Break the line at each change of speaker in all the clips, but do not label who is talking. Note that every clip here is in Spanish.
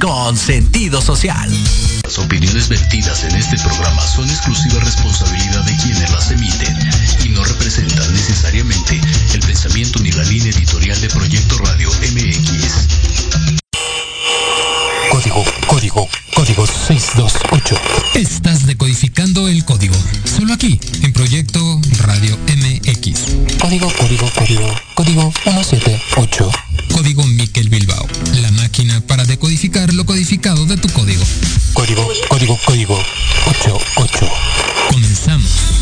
Con sentido social.
Las opiniones vertidas en este programa son exclusiva responsabilidad de quienes las emiten y no representan necesariamente el pensamiento ni la línea editorial de Proyecto Radio MX.
Código, código, código 628.
Estás decodificando el código. Solo aquí, en Proyecto Radio MX.
Código, código, código, código 178.
Código Miquel Bilbao. La máquina para decodificar lo codificado de tu código.
Código, código, código 88.
Comenzamos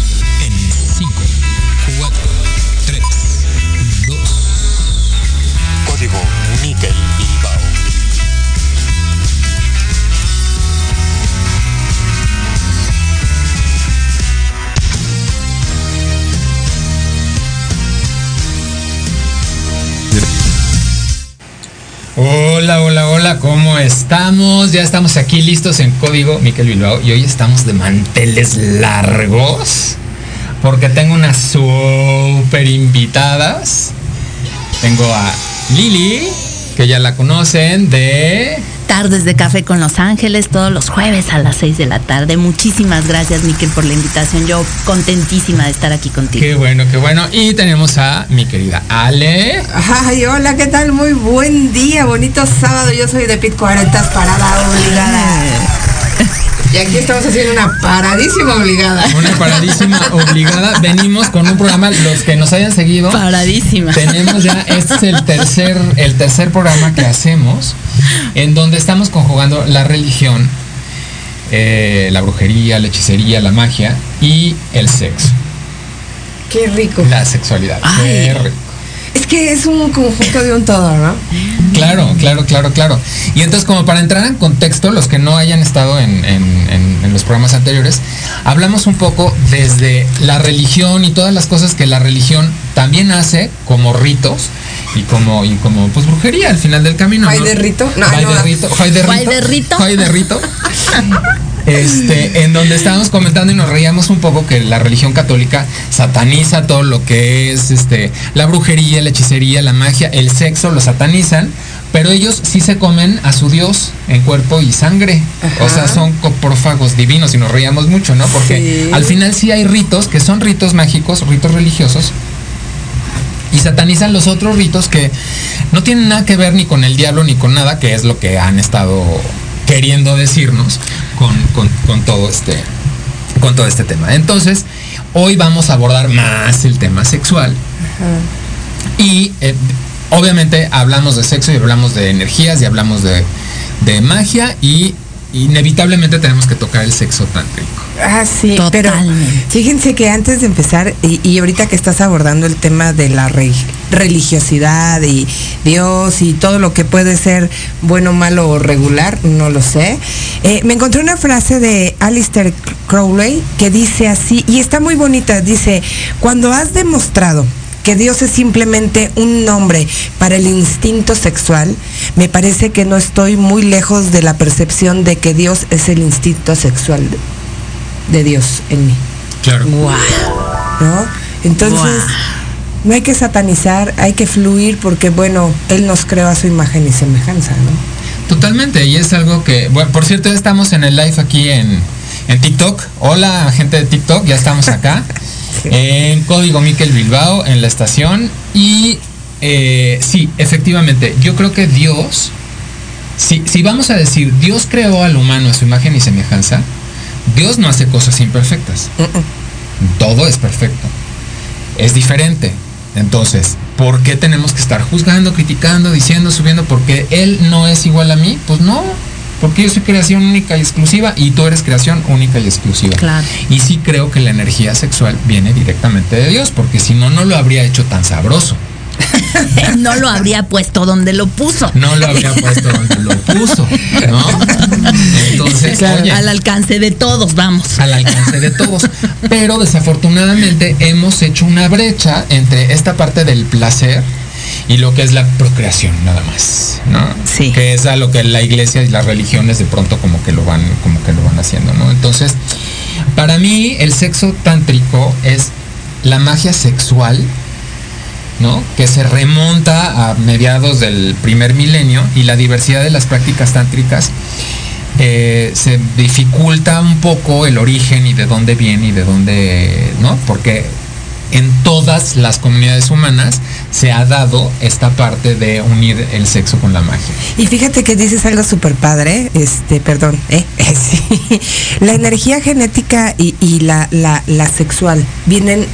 Hola, ¿cómo estamos? Ya estamos aquí listos en Código Miquel Bilbao y hoy estamos de manteles largos porque tengo unas super invitadas. Tengo a Lili, que ya la conocen, de
Tardes de Café con Los Ángeles todos los jueves a las 6 de la tarde. Muchísimas gracias, Miquel, por la invitación. Yo contentísima de estar aquí contigo.
Qué bueno, qué bueno. Y tenemos a mi querida Ale.
Ay, hola, ¿qué tal? Muy buen día, bonito sábado. Yo soy de Pit 40 parada obligada. Y aquí estamos haciendo una paradísima obligada.
Una paradísima obligada. Venimos con un programa, los que nos hayan seguido.
Paradísima.
Tenemos ya, este es el tercer, el tercer programa que hacemos, en donde estamos conjugando la religión, eh, la brujería, la hechicería, la magia y el sexo.
Qué rico.
La sexualidad.
Ay.
Qué rico.
Es que es un conjunto de un todo, ¿no?
Claro, claro, claro, claro. Y entonces, como para entrar en contexto, los que no hayan estado en, en- en- en los programas anteriores, hablamos un poco desde la religión y todas las cosas que la religión también hace como ritos y como, y como pues brujería al final del camino.
¿Hay
¿no?
de rito? No,
¿Hay
no.
de rito? ¿Hay de rito?
¿Hay de rito?
¿Hay de rito? Este, en donde estábamos comentando y nos reíamos un poco que la religión católica sataniza todo lo que es este, la brujería, la hechicería, la magia, el sexo, lo satanizan, pero ellos sí se comen a su Dios en cuerpo y sangre. O sea, son coprófagos divinos y nos reíamos mucho, ¿no? Porque
Sí.
al final sí hay ritos que son ritos mágicos, ritos religiosos, y satanizan los otros ritos que no tienen nada que ver ni con el diablo ni con nada, que es lo que han estado queriendo decirnos con, con- con todo este con todo este tema. Entonces, hoy vamos a abordar más el tema sexual. Y eh, obviamente hablamos de sexo y hablamos de energías y hablamos de, de magia y inevitablemente tenemos que tocar el sexo tántrico.
Ah, sí, pero
Totalmente.
fíjense que antes de empezar, y, y ahorita que estás abordando el tema de la re- religiosidad y Dios y todo lo que puede ser bueno, malo o regular, no lo sé, eh, me encontré una frase de Alistair Crowley que dice así, y está muy bonita, dice, cuando has demostrado que Dios es simplemente un nombre para el instinto sexual, me parece que no estoy muy lejos de la percepción de que Dios es el instinto sexual de, Dios en mí,
Claro.
¿no? Entonces, no hay que satanizar, hay que fluir porque, bueno, Él nos creó a su imagen y semejanza, ¿no?
Totalmente, y es algo que, bueno, por cierto, ya estamos en el live aquí en, en TikTok. Hola, gente de TikTok, ya estamos acá. En Código Miquel Bilbao, en la estación. Y eh, sí, efectivamente, yo creo que Dios, si, si vamos a decir, Dios creó al humano a su imagen y semejanza, Dios no hace cosas imperfectas. Todo es perfecto. Es diferente. Entonces, ¿por qué tenemos que estar juzgando, criticando, diciendo, subiendo? Porque él no es igual a mí. Pues no. Porque yo soy creación única y exclusiva y tú eres creación única y exclusiva.
Claro.
Y sí creo que la energía sexual viene directamente de Dios, porque si no, no lo habría hecho tan sabroso.
No lo habría puesto donde lo puso.
No lo habría puesto donde lo puso, ¿no? Entonces, oye,
Al alcance de todos, vamos.
al alcance de todos. Pero desafortunadamente hemos hecho una brecha entre esta parte del placer y lo que es la procreación nada más, ¿no?
Sí.
Que es a lo que la iglesia y las religiones de pronto como que lo van, como que lo van haciendo, ¿no? Entonces, para mí el sexo tántrico es la magia sexual ¿no? Que se remonta a mediados del primer milenio y la diversidad de las prácticas tántricas eh, se dificulta un poco el origen y de dónde viene y de dónde, ¿no? Porque en todas las comunidades humanas se ha dado esta parte de unir el sexo con la magia.
Y fíjate que dices algo súper padre, este, perdón, ¿eh? Sí. la energía genética y, y la, la, la sexual vienen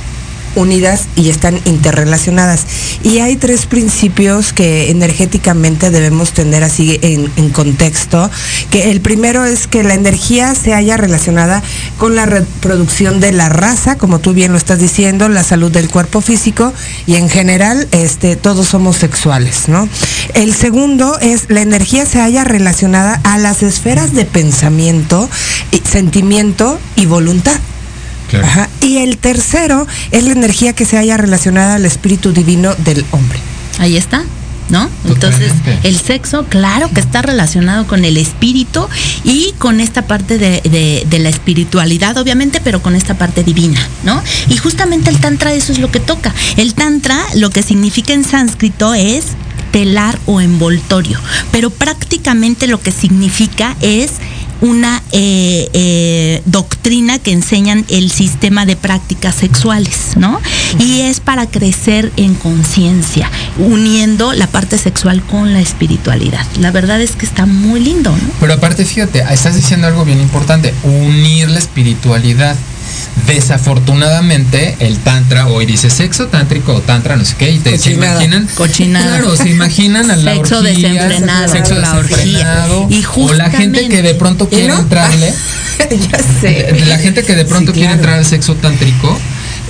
unidas y están interrelacionadas. Y hay tres principios que energéticamente debemos tener así en, contexto, que el primero es que la energía se haya relacionada con la reproducción de la raza, como tú bien lo estás diciendo, la salud del cuerpo físico y en general este, todos somos sexuales, ¿no? El segundo es la energía se haya relacionada a las esferas de pensamiento, sentimiento y voluntad. Claro. Ajá. Y el tercero es la energía que se haya relacionada al espíritu divino del hombre.
Ahí está. ¿No? Entonces, el sexo, claro que está relacionado con el espíritu y con esta parte de, de, de, la espiritualidad, obviamente, pero con esta parte divina, ¿no? Y justamente el Tantra eso es lo que toca. El Tantra, lo que significa en sánscrito es telar o envoltorio, pero prácticamente lo que significa es una eh, eh, doctrina que enseñan el sistema de prácticas sexuales, ¿no? Y es para crecer en conciencia, uniendo la parte sexual con la espiritualidad. La verdad es que está muy lindo, ¿no?
Pero aparte, fíjate, estás diciendo algo bien importante, unir la espiritualidad. Desafortunadamente, el tantra hoy dice sexo tántrico o tantra, no sé qué, y te se imaginan.
Cochinada.
Claro, se imaginan a la
sexo
orgía,
desenfrenado,
sexo
la
desenfrenado,
orgía. Y
o la gente que de pronto quiere
no?
entrarle.
ya sé.
De, la gente que de pronto sí, quiere claro. entrar al sexo tántrico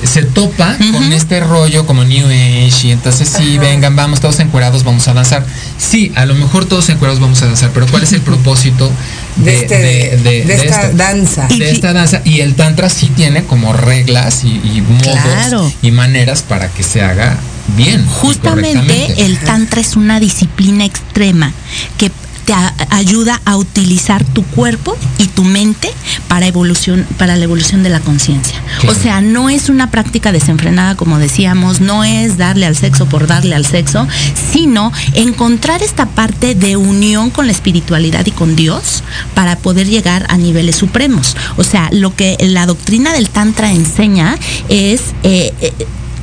se topa uh -huh. con este rollo como New Age y entonces sí, uh -huh. vengan, vamos todos encuerados, vamos a danzar. Sí, a lo mejor todos encuerados vamos a danzar, pero ¿cuál es el propósito de,
de, este, de, de, de esta esto? danza?
De esta danza. Y el tantra sí tiene como reglas y, y modos
claro.
y maneras para que se haga bien.
Justamente el tantra es una disciplina extrema que te ayuda a utilizar tu cuerpo y tu mente para evolución para la evolución de la conciencia. Claro. O sea, no es una práctica desenfrenada como decíamos, no es darle al sexo por darle al sexo, sino encontrar esta parte de unión con la espiritualidad y con Dios para poder llegar a niveles supremos. O sea, lo que la doctrina del tantra enseña es eh, eh,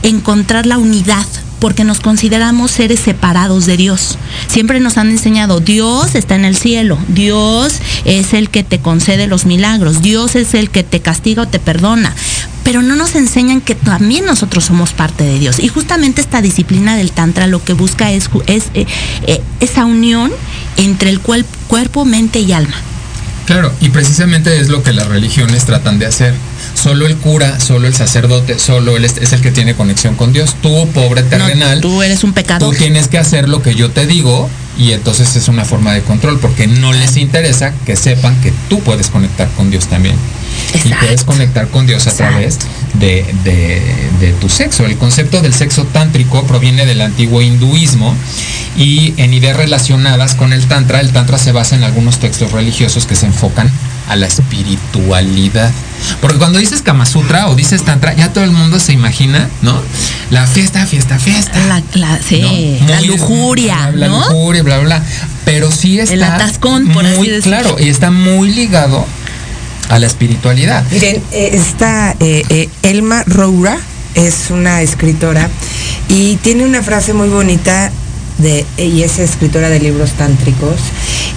encontrar la unidad porque nos consideramos seres separados de Dios. Siempre nos han enseñado, Dios está en el cielo, Dios es el que te concede los milagros, Dios es el que te castiga o te perdona, pero no nos enseñan que también nosotros somos parte de Dios. Y justamente esta disciplina del Tantra lo que busca es, eh, eh, esa unión entre el cuerpo, mente y alma.
Claro, y precisamente es lo que las religiones tratan de hacer solo el cura, solo el sacerdote, solo él es el que tiene conexión con Dios. Tú, pobre terrenal,
no, tú eres un pecador.
Tú tienes que hacer lo que yo te digo y entonces es una forma de control porque no les interesa que sepan que tú puedes conectar con Dios también. Exacto. Y puedes conectar con Dios a
Exacto.
través de, de, de, tu sexo. El concepto del sexo tántrico proviene del antiguo hinduismo y en ideas relacionadas con el tantra, el tantra se basa en algunos textos religiosos que se enfocan a la espiritualidad. Porque cuando dices Kama Sutra o dices Tantra, ya todo el mundo se imagina, ¿no? La fiesta, fiesta, fiesta.
La,
¿no?
la lujuria,
la,
¿no?
Lujuria, bla, bla, bla. Pero sí está.
El atascón, por
muy
así decirlo.
claro, y está muy ligado a la espiritualidad.
Miren, esta eh, eh, Elma Roura es una escritora y tiene una frase muy bonita de, y es escritora de libros tántricos,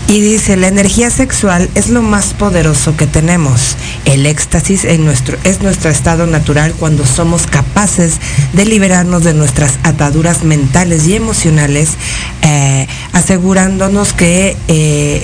y dice, la energía sexual es lo más poderoso que tenemos. El éxtasis en nuestro, es nuestro estado natural cuando somos capaces de liberarnos de nuestras ataduras mentales y emocionales, eh, asegurándonos que eh,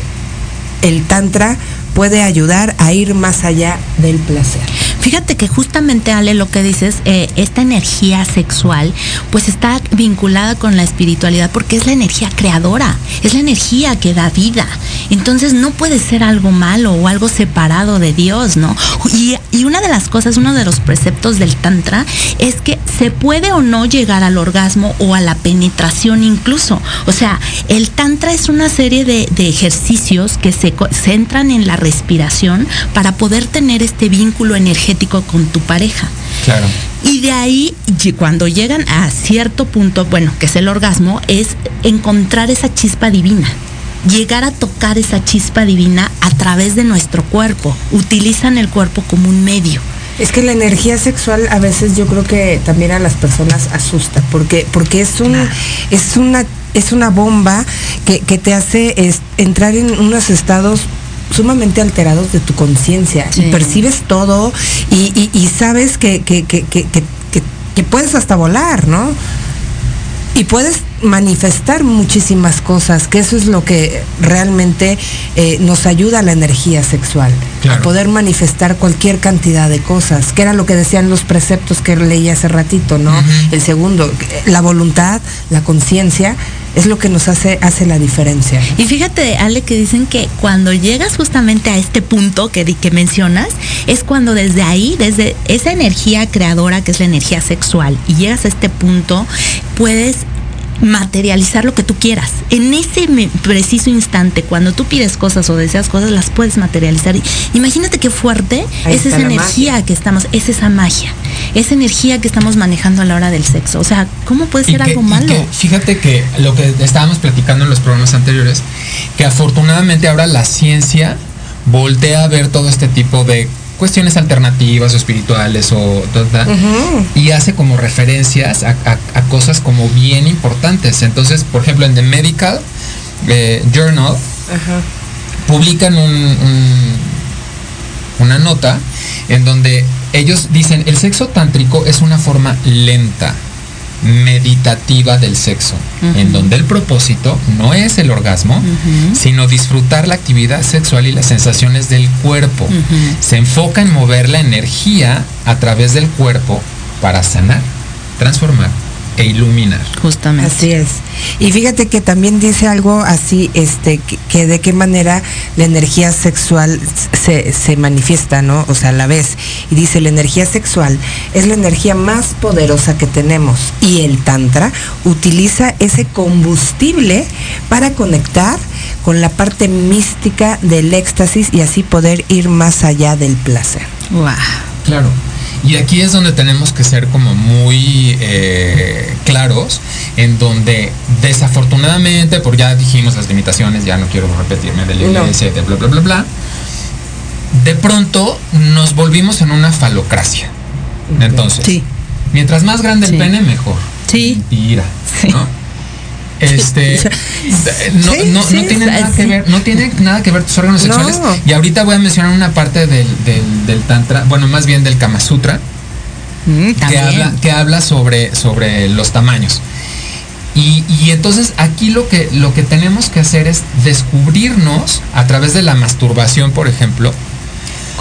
el tantra puede ayudar a ir más allá del placer.
Fíjate que justamente, Ale, lo que dices, eh, esta energía sexual, pues está vinculada con la espiritualidad porque es la energía creadora, es la energía que da vida. Entonces no puede ser algo malo o algo separado de Dios, ¿no? Y, una de las cosas, uno de los preceptos del Tantra es que se puede o no llegar al orgasmo o a la penetración incluso. O sea, el Tantra es una serie de, de ejercicios que se centran en la respiración para poder tener este vínculo energético energético con tu pareja.
Claro.
Y de ahí, cuando llegan a cierto punto, bueno, que es el orgasmo, es encontrar esa chispa divina. Llegar a tocar esa chispa divina a través de nuestro cuerpo. Utilizan el cuerpo como un medio.
Es que la energía sexual a veces yo creo que también a las personas asusta, porque, porque es un, es una, es una bomba que, que te hace es, entrar en unos estados sumamente alterados de tu conciencia
Sí.
y percibes todo y, y- y sabes que, que, que, que, que- que- que puedes hasta volar, ¿no? Y puedes manifestar muchísimas cosas, que eso es lo que realmente eh, nos ayuda a la energía sexual,
Claro.
a poder manifestar cualquier cantidad de cosas, que era lo que decían los preceptos que leí hace ratito, ¿no? El segundo, la voluntad, la conciencia, es lo que nos hace, hace la diferencia.
Y fíjate, Ale, que dicen que cuando llegas justamente a este punto que, di- que mencionas, es cuando desde ahí, desde esa energía creadora que es la energía sexual, y llegas a este punto, puedes materializar lo que tú quieras. En ese preciso instante, cuando tú pides cosas o deseas cosas, las puedes materializar. Imagínate qué fuerte
Ahí
es esa energía
magia.
que estamos, es esa magia, esa energía que estamos manejando a la hora del sexo. O sea, ¿cómo puede ser
que-
algo malo?
que fíjate que lo que estábamos platicando en los programas anteriores, que afortunadamente ahora la ciencia voltea a ver todo este tipo de cuestiones alternativas o espirituales o toda- y hace como referencias a, a- a cosas como bien importantes. Entonces, por ejemplo, en The Medical eh, Journal publican un- un- una nota en donde ellos dicen el sexo tántrico es una forma lenta, meditativa del sexo, en donde el propósito no es el orgasmo, sino disfrutar la actividad sexual y las sensaciones del cuerpo. Se enfoca en mover la energía a través del cuerpo para sanar, transformar e iluminar.
Justamente.
Así es. Y fíjate que también dice algo así, este, que, que de qué manera la energía sexual se, se manifiesta, ¿no? O sea, a la vez. Y dice, la energía sexual es la energía más poderosa que tenemos. Y el Tantra utiliza ese combustible para conectar con la parte mística del éxtasis y así poder ir más allá del placer.
Guau.
Claro. Y aquí es donde tenemos que ser como muy eh, claros, en donde desafortunadamente, por ya dijimos las limitaciones, ya no quiero repetirme de la
No.
iglesia, de bla, bla, bla, bla, de pronto nos volvimos en una falocracia. Entonces,
Sí.
mientras más grande
Sí.
el pene, mejor.
Sí.
Mentira.
Sí.
¿no? Este no, no, no tiene nada que ver, no tiene nada que ver tus órganos
No.
sexuales. Y ahorita voy a mencionar una parte del, del, del tantra, bueno, más bien del Kama Sutra,
Mm,
que habla, que habla sobre, sobre los tamaños. Y, y entonces aquí lo que, lo que tenemos que hacer es descubrirnos a través de la masturbación, por ejemplo,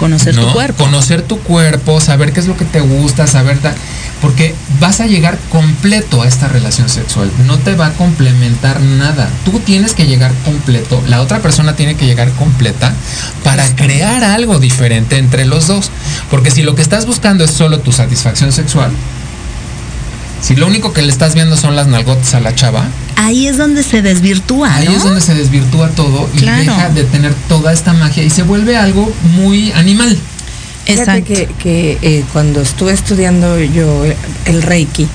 Conocer
¿no?
tu cuerpo.
Conocer tu cuerpo, saber qué es lo que te gusta, saber porque vas a llegar completo a esta relación sexual. No te va a complementar nada. Tú tienes que llegar completo, la otra persona tiene que llegar completa para crear algo diferente entre los dos. Porque si lo que estás buscando es solo tu satisfacción sexual, si lo único que le estás viendo son las nalgotas a la chava,
Ahí es donde se desvirtúa,
Ahí
¿no?
es donde se desvirtúa todo y
Claro.
deja de tener toda esta magia y se vuelve algo muy animal.
Fíjate
Exacto.
que, que, eh, cuando estuve estudiando yo el Reiki,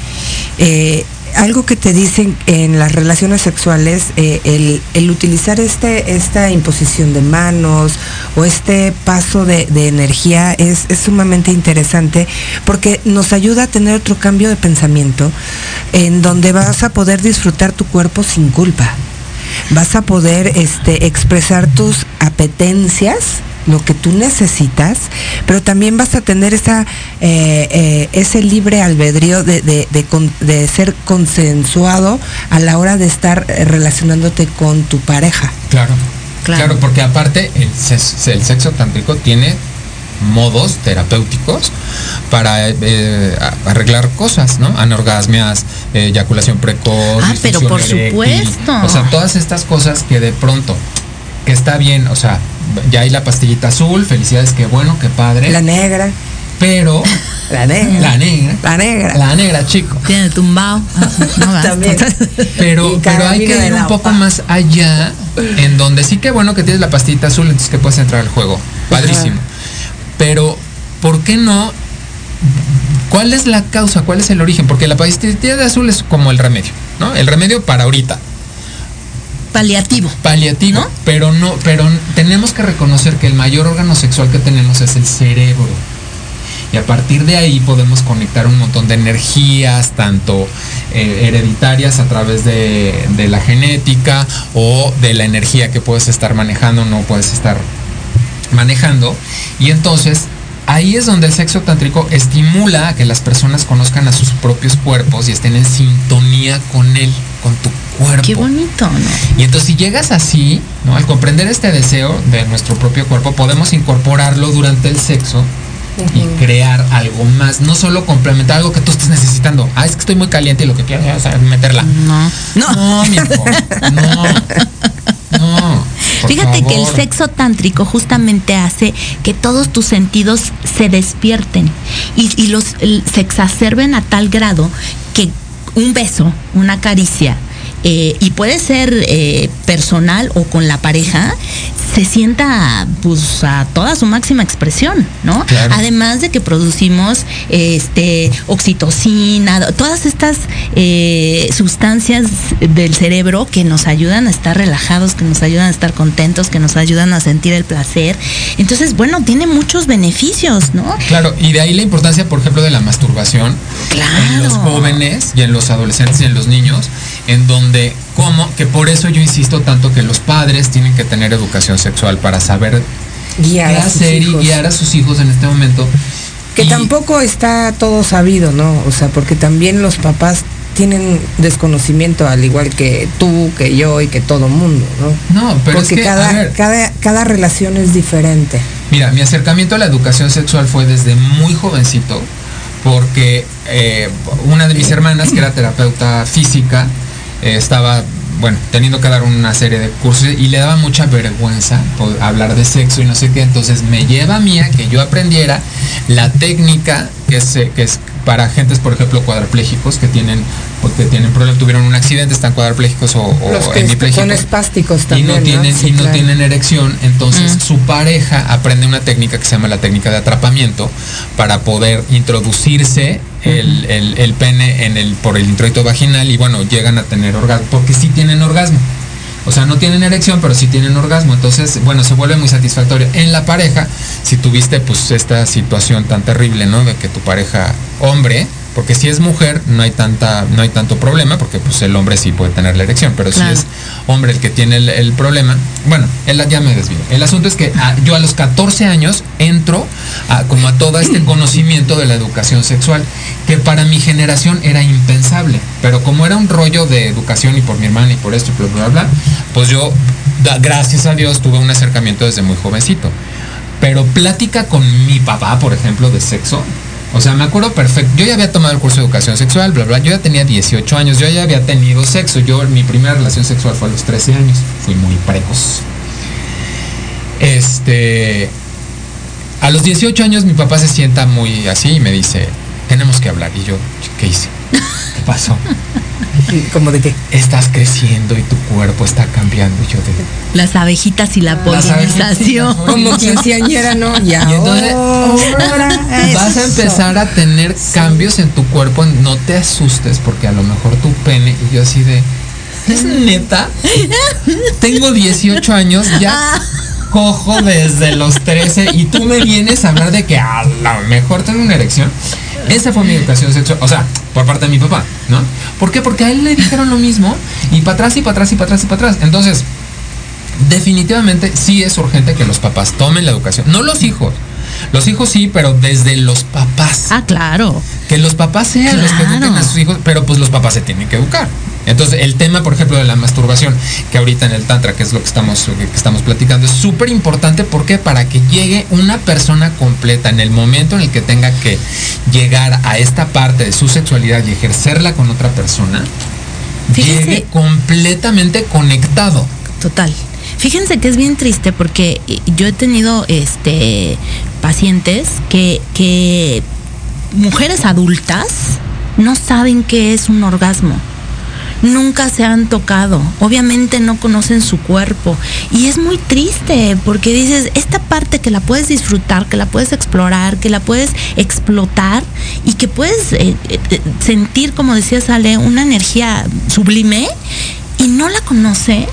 eh, algo que te dicen en las relaciones sexuales, eh, el, el utilizar este, esta imposición de manos o este paso de, energía es, es sumamente interesante porque nos ayuda a tener otro cambio de pensamiento en donde vas a poder disfrutar tu cuerpo sin culpa. Vas a poder este, expresar tus apetencias, lo que tú necesitas, pero también vas a tener esa, eh, eh, ese libre albedrío de, de- de con- de ser consensuado a la hora de estar eh, relacionándote con tu pareja.
Claro.
Claro.
Claro, porque aparte el, ses- el sexo tántrico tiene modos terapéuticos para eh, arreglar cosas, ¿no? Anorgasmias, eh, eyaculación precoz.
Ah, pero por
eréctil.
supuesto.
O sea, todas estas cosas que de pronto, que está bien, o sea, ya hay la pastillita azul, felicidades, qué bueno, qué padre.
La negra,
pero
la negra,
la negra,
la negra.
la negra, chico.
Tiene tumbao. No.
También.
Pero, pero hay que ir un poco
OPA.
más allá, en donde sí que bueno que tienes la pastillita azul, entonces que puedes entrar al juego. Padrísimo. Pero ¿por qué no? ¿Cuál es la causa? ¿Cuál es el origen? Porque la pastilla de azul es como el remedio, ¿no? El remedio para ahorita.
Paliativo.
Paliativo,
¿No?
pero no, pero tenemos que reconocer que el mayor órgano sexual que tenemos es el cerebro. Y a partir de ahí podemos conectar un montón de energías, tanto eh, hereditarias a través de, de la genética o de la energía que puedes estar manejando o no puedes estar manejando. Y entonces ahí es donde el sexo tántrico estimula a que las personas conozcan a sus propios cuerpos y estén en sintonía con él, con tu cuerpo.
Qué bonito, ¿no?
Y entonces si llegas así, ¿no? Al comprender este deseo de nuestro propio cuerpo, podemos incorporarlo durante el sexo y crear algo más, no solo complementar algo que tú estés necesitando. Ah, es que estoy muy caliente y lo que quiero es meterla.
No. No.
No, mi amor, no. No.
Fíjate que el sexo tántrico justamente hace que todos tus sentidos se despierten y, y los se exacerben a tal grado un beso, una caricia, eh, y puede ser eh, personal o con la pareja, se sienta pues a toda su máxima expresión, ¿no?
Claro.
Además de que producimos este oxitocina, todas estas eh, sustancias del cerebro que nos ayudan a estar relajados, que nos ayudan a estar contentos, que nos ayudan a sentir el placer. Entonces, bueno, tiene muchos beneficios, ¿no?
Claro, y de ahí la importancia, por ejemplo, de la masturbación en los
Claro.
jóvenes y en los adolescentes y en los niños, en donde, como, que por eso yo insisto tanto que los padres tienen que tener educación sexual para saber
Guiar
qué hacer y guiar a sus hijos en este momento.
Que
Y-
tampoco está todo sabido, ¿no? O sea, porque también los papás tienen desconocimiento al igual que tú, que yo y que todo mundo, ¿no?
No, pero
porque
es que,
cada,
a ver,
cada, cada relación es diferente.
Mira, mi acercamiento a la educación sexual fue desde muy jovencito, porque eh, una de mis hermanas, que era terapeuta física, eh, estaba, bueno, teniendo que dar una serie de cursos y le daba mucha vergüenza po- hablar de sexo y no sé qué, entonces me lleva a mí a que yo aprendiera la técnica que es, que es para gentes, por ejemplo, cuadraplégicos que tienen, porque tienen problemas, tuvieron un accidente, están cuadraplégicos o, o
Los que
hemiplégicos
son espásticos
y
también.
no tienen
Sí,
y no
claro.
tienen erección entonces
Mm.
su pareja aprende una técnica que se llama la técnica de atrapamiento para poder introducirse el, el- el pene en el por el introito vaginal y bueno llegan a tener orgasmo porque sí tienen orgasmo o sea, no tienen erección, pero sí tienen orgasmo. Entonces, bueno, se vuelve muy satisfactorio. En la pareja, si tuviste pues esta situación tan terrible, ¿no? De que tu pareja, hombre, porque si es mujer, no hay tanta, no hay tanto problema, porque pues el hombre sí puede tener la erección, pero
Claro.
si es hombre el que tiene el, el problema, bueno, él ya me desvío. El asunto es que ah, yo a los 14 años entro a, como a todo este conocimiento de la educación sexual, que para mi generación era impensable, pero como era un rollo de educación y por mi hermana y por esto y bla, bla, bla, pues yo, gracias a Dios, tuve un acercamiento desde muy jovencito. Pero plática con mi papá, por ejemplo, de sexo. O sea, me acuerdo perfecto. Yo ya había tomado el curso de educación sexual, bla, bla. Yo ya tenía 18 años, yo ya había tenido sexo. Yo, mi primera relación sexual fue a los 13 años. Fui muy precoz. Este. A los 18 años mi papá se sienta muy así y me dice, tenemos que hablar. Y yo, ¿qué hice? ¿Qué pasó?
Como de que
Estás creciendo y tu cuerpo está cambiando. Y yo de,
Las abejitas y la
Las abejitas y la
polinización.
como quinceañera, ¿no? Ya.
Y entonces vas a empezar a tener cambios en tu cuerpo. No te asustes porque a lo mejor tu pene y yo así de es neta. Tengo 18 años, ya cojo desde los 13 y tú me vienes a hablar de que a lo mejor tengo una erección. Esa fue mi educación sexual, o sea, por parte de mi papá, ¿no? ¿Por qué? Porque a él le dijeron lo mismo y para atrás y para atrás y para atrás y para atrás. Entonces, definitivamente sí es urgente que los papás tomen la educación, no los hijos. Los hijos sí, pero desde los papás.
Ah, claro.
Que los papás sean los que eduquen a sus hijos, pero pues los papás se tienen que educar. Entonces, el tema, por ejemplo, de la masturbación, que ahorita en el Tantra, que es lo que estamos, lo que estamos platicando, es súper importante porque para que llegue una persona completa en el momento en el que tenga que llegar a esta parte de su sexualidad y ejercerla con otra persona, llegue completamente conectado.
Total. Fíjense que es bien triste porque eh, yo he tenido este pacientes que, que mujeres adultas no saben qué es un orgasmo. Nunca se han tocado, obviamente no conocen su cuerpo y es muy triste porque dices, esta parte que la puedes disfrutar, que la puedes explorar, que la puedes explotar y que puedes eh, eh, sentir, como decía Sale, una energía sublime y no la conoces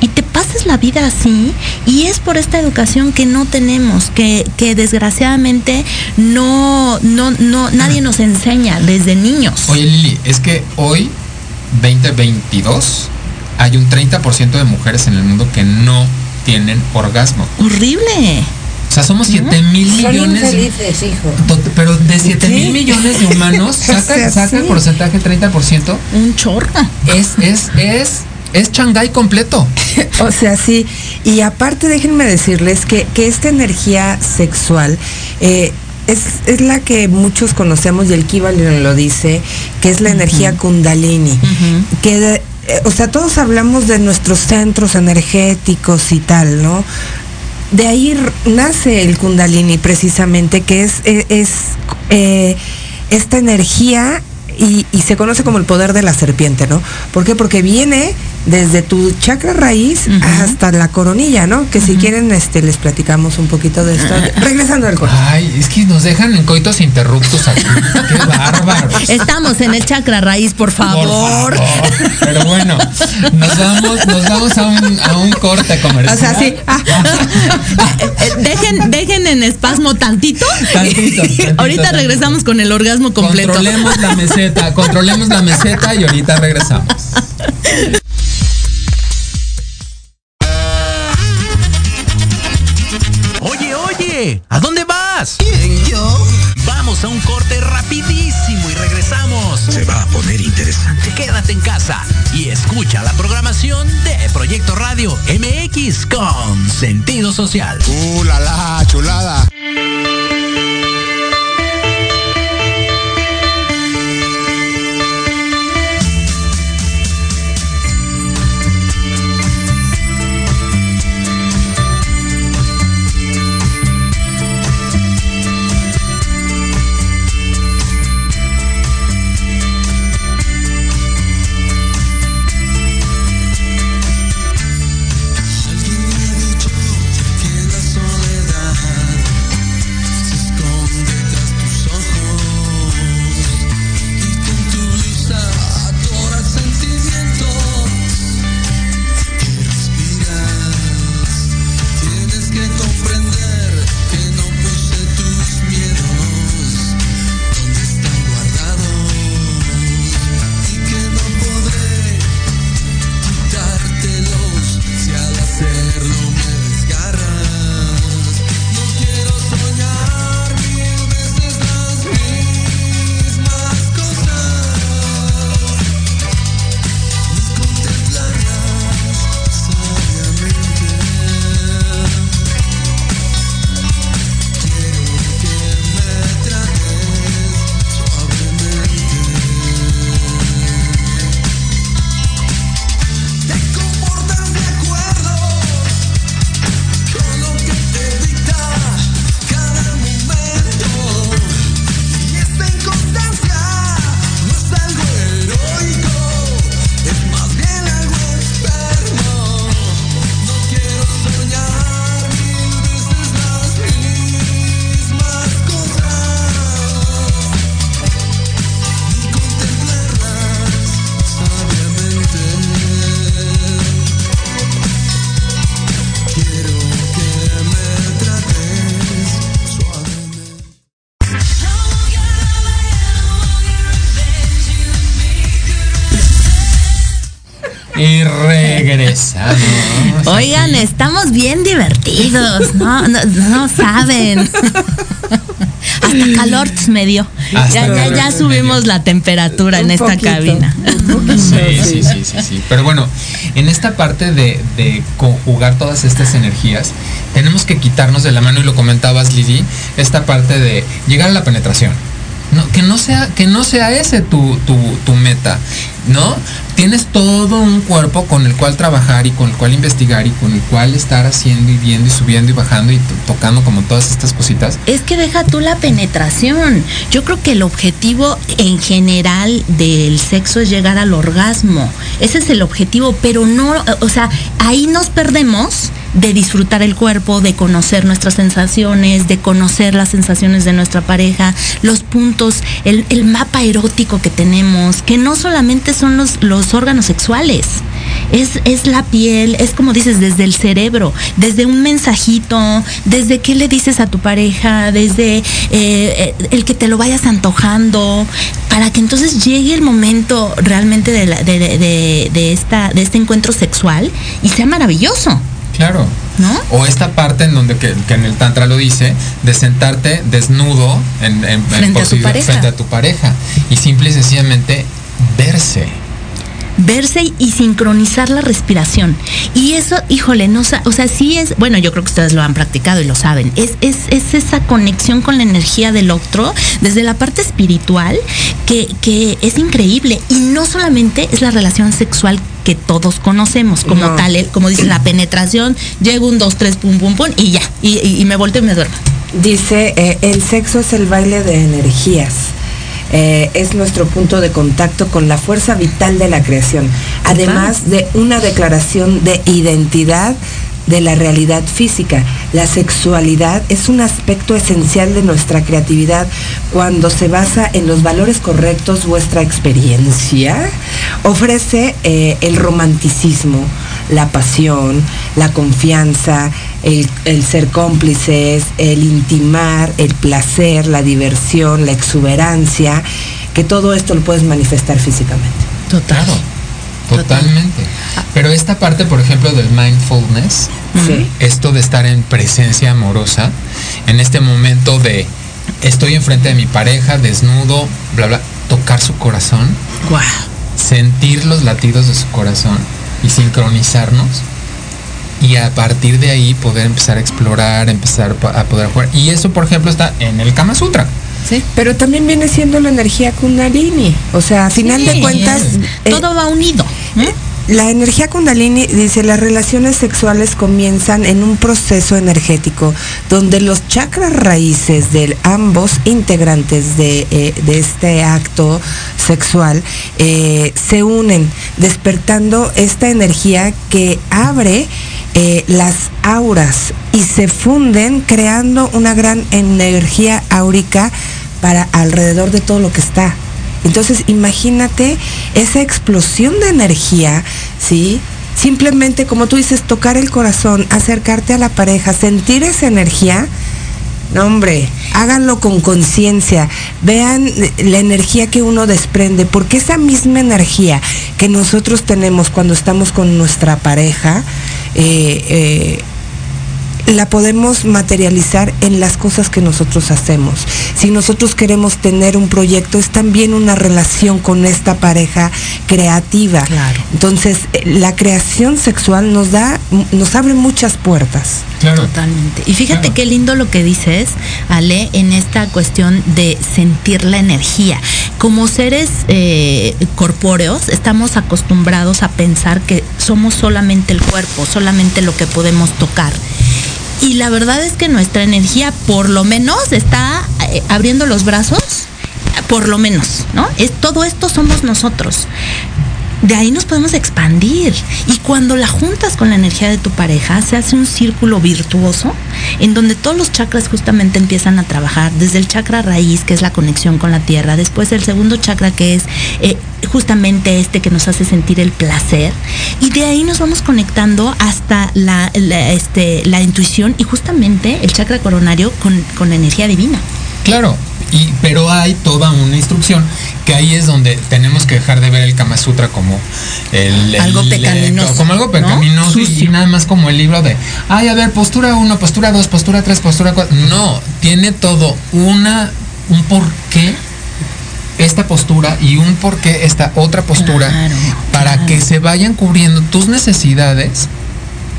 y te pasas la vida así y es por esta educación que no tenemos, que, que desgraciadamente no, no, no, nadie nos enseña desde niños.
Oye Lili, es que hoy, 2022, hay un 30% de mujeres en el mundo que no tienen orgasmo.
Horrible.
O sea, somos 7 mil
Son
millones.
infelices, hijo.
to- Pero de 7 mil millones de humanos,
O sea,
saca, saca el porcentaje 30%,
Un chorro.
es, es, es, es Shanghái completo.
O sea, sí. Y aparte, déjenme decirles que, que esta energía sexual eh, es, es la que muchos conocemos y el Kibalion lo dice, que es la energía Kundalini. Que, de- eh, o sea, todos hablamos de nuestros centros energéticos y tal, ¿no? De ahí nace el Kundalini precisamente, que es, e- es, eh, esta energía y, y se conoce como el poder de la serpiente, ¿no? ¿Por qué? Porque viene desde tu chakra raíz hasta la coronilla, ¿no? Que si quieren, este, les platicamos un poquito de esto. Regresando al corazón.
Ay, es que nos dejan en coitos interruptos aquí. Qué bárbaros.
Estamos en el chakra raíz, por
Por
favor.
Pero bueno, nos vamos, nos vamos a un, a un corte comercial.
O sea, sí. ah,
Eh, eh, dejen, dejen en espasmo tantito.
Tantito, tantito,
ahorita
tantito.
regresamos con el orgasmo completo.
Controlemos la meseta, controlemos la meseta y ahorita regresamos.
Oye, oye, ¿a dónde vas? yo? Vamos a un corte rapidísimo y regresamos.
Se va a poner interesante.
Quédate en casa y escucha la programación de Proyecto Radio MX con sentido social.
¡Uh, la, la, chulada!
Oigan, estamos bien divertidos, ¿no? No, no saben. Hasta calor me dio.
Hasta
Ya, ya, ya subimos la temperatura en esta
poquito.
cabina.
Sí, sí, sí, sí, sí. Pero bueno, en esta parte de, de conjugar todas estas energías, tenemos que quitarnos de la mano, y lo comentabas, Lili, esta parte de llegar a la penetración. No, que no sea, que no sea ese tu, tu, tu meta. ¿No? Tienes todo un cuerpo con el cual trabajar y con el cual investigar y con el cual estar haciendo y viendo y subiendo y bajando y to- tocando como todas estas cositas.
Es que deja tú la penetración. Yo creo que el objetivo en general del sexo es llegar al orgasmo. Ese es el objetivo, pero no, o sea, ahí nos perdemos de disfrutar el cuerpo, de conocer nuestras sensaciones, de conocer las sensaciones de nuestra pareja, los puntos, el, mapa erótico que tenemos, que no solamente son los, los órganos sexuales. Es, es la piel, es como dices, desde el cerebro, desde un mensajito, desde qué le dices a tu pareja, desde eh, el que te lo vayas antojando, para que entonces llegue el momento realmente de, la- de- de- de esta, de este encuentro sexual y sea maravilloso.
Claro.
¿No?
O esta parte en donde que, que en el tantra lo dice, de sentarte desnudo en, en- en
Frente a tu pareja.
frente a tu pareja y simple y sencillamente verse.
Verse y sincronizar la respiración. Y eso, híjole, no, o sea, sí es, bueno, yo creo que ustedes lo han practicado y lo saben, es, es, es esa conexión con la energía del otro desde la parte espiritual que, que es increíble. Y no solamente es la relación sexual que todos conocemos como
No.
tal, como dice la penetración, llego un, dos, tres, pum, pum, pum, y ya, y, y- y me volteo y me duermo.
Dice, eh, el sexo es el baile de energías. Eh, es nuestro punto de contacto con la fuerza vital de la creación, además de una declaración de identidad de la realidad física. La sexualidad es un aspecto esencial de nuestra creatividad cuando se basa en los valores correctos. Vuestra experiencia ofrece eh, el romanticismo, la pasión, la confianza, el, el ser cómplices, el intimar, el placer, la diversión, la exuberancia, que todo esto lo puedes manifestar físicamente.
Total.
Claro. Totalmente. Pero esta parte, por ejemplo, del mindfulness,
Sí.
esto de estar en presencia amorosa, en este momento de estoy enfrente de mi pareja, desnudo, bla, bla, tocar su corazón, sentir los latidos de su corazón y sincronizarnos. Y a partir de ahí poder empezar a explorar, empezar a poder jugar. Y eso, por ejemplo, está en el Kama Sutra.
Sí.
Pero también viene siendo la energía kundalini. O sea, a final de cuentas, eh,
todo va unido. ¿no?
La energía kundalini dice las relaciones sexuales comienzan en un proceso energético donde los chakras raíces de ambos integrantes de, eh, de este acto sexual eh, se unen, despertando esta energía que abre eh, las auras y se funden creando una gran energía áurica para alrededor de todo lo que está. Entonces, imagínate esa explosión de energía, ¿sí? Simplemente, como tú dices, tocar el corazón, acercarte a la pareja, sentir esa energía. No, hombre, háganlo con conciencia, vean la energía que uno desprende, porque esa misma energía que nosotros tenemos cuando estamos con nuestra pareja, eh, eh, la podemos materializar en las cosas que nosotros hacemos. Si nosotros queremos tener un proyecto, es también una relación con esta pareja creativa.
Claro.
Entonces, eh, la creación sexual nos da, nos abre muchas puertas.
Claro.
Totalmente. Y fíjate
Claro.
qué lindo lo que dices, Ale, en esta cuestión de sentir la energía. Como seres eh, corpóreos, estamos acostumbrados a pensar que somos solamente el cuerpo, solamente lo que podemos tocar. Y la verdad es que nuestra energía, por lo menos, está eh, abriendo los brazos, por lo menos, ¿no? Es todo esto somos nosotros de ahí nos podemos expandir. Y cuando la juntas con la energía de tu pareja, se hace un círculo virtuoso en donde todos los chakras justamente empiezan a trabajar, desde el chakra raíz, que es la conexión con la tierra, después el segundo chakra, que es eh, justamente este que nos hace sentir el placer, y de ahí nos vamos conectando hasta la, la, este, la intuición y justamente el chakra coronario con, con la energía divina.
Claro, y, pero hay toda una instrucción que ahí es donde tenemos que dejar de ver el Kama Sutra como el, el-
Algo pecaminoso,
como algo
¿no?
pecaminoso y- nada más como el libro de ay a ver postura 1, postura 2, postura 3, postura 4. No, tiene todo una un porqué esta postura y un porqué esta otra postura
Claro,
para
claro.
que se vayan cubriendo tus necesidades